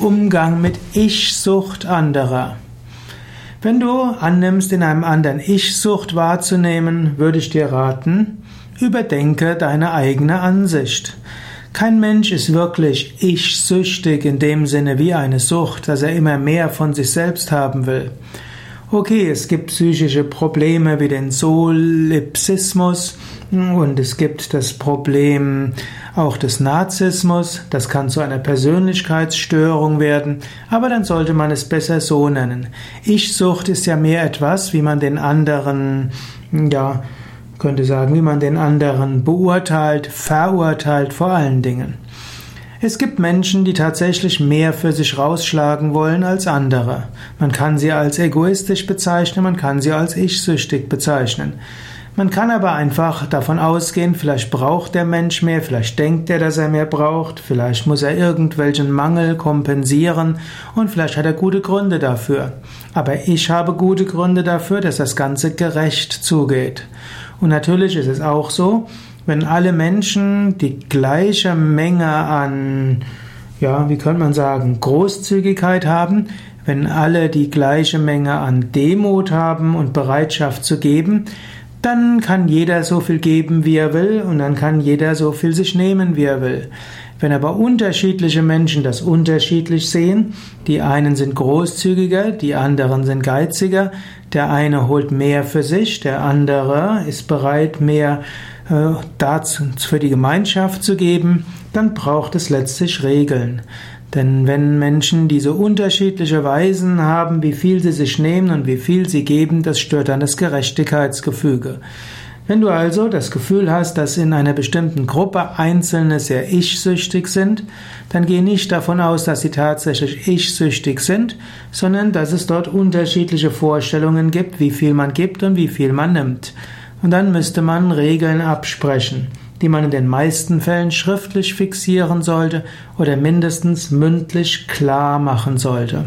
Umgang mit Ich-Sucht anderer. Wenn du annimmst, in einem anderen Ich-Sucht wahrzunehmen, würde ich dir raten, überdenke deine eigene Ansicht. Kein Mensch ist wirklich ich-süchtig in dem Sinne wie eine Sucht, dass er immer mehr von sich selbst haben will. Okay, es gibt psychische Probleme wie den Solipsismus und es gibt das Problem auch des Narzissmus, das kann zu einer Persönlichkeitsstörung werden, aber dann sollte man es besser so nennen. Ich-Sucht ist ja mehr etwas, wie man den anderen, ja, könnte sagen, wie man den anderen beurteilt, verurteilt vor allen Dingen. Es gibt Menschen, die tatsächlich mehr für sich rausschlagen wollen als andere. Man kann sie als egoistisch bezeichnen, man kann sie als ich-süchtig bezeichnen. Man kann aber einfach davon ausgehen, vielleicht braucht der Mensch mehr, vielleicht denkt er, dass er mehr braucht, vielleicht muss er irgendwelchen Mangel kompensieren und vielleicht hat er gute Gründe dafür. Aber ich habe gute Gründe dafür, dass das Ganze gerecht zugeht. Und natürlich ist es auch so, wenn alle Menschen die gleiche Menge an, ja, wie könnte man sagen, Großzügigkeit haben, wenn alle die gleiche Menge an Demut haben und Bereitschaft zu geben, dann kann jeder so viel geben, wie er will, und dann kann jeder so viel sich nehmen, wie er will. Wenn aber unterschiedliche Menschen das unterschiedlich sehen, die einen sind großzügiger, die anderen sind geiziger, der eine holt mehr für sich, der andere ist bereit, mehr für die Gemeinschaft zu geben, dann braucht es letztlich Regeln. Denn wenn Menschen diese unterschiedliche Weisen haben, wie viel sie sich nehmen und wie viel sie geben, das stört dann das Gerechtigkeitsgefüge. Wenn du also das Gefühl hast, dass in einer bestimmten Gruppe Einzelne sehr ich-süchtig sind, dann geh nicht davon aus, dass sie tatsächlich ich-süchtig sind, sondern dass es dort unterschiedliche Vorstellungen gibt, wie viel man gibt und wie viel man nimmt. Und dann müsste man Regeln absprechen, die man in den meisten Fällen schriftlich fixieren sollte oder mindestens mündlich klar machen sollte.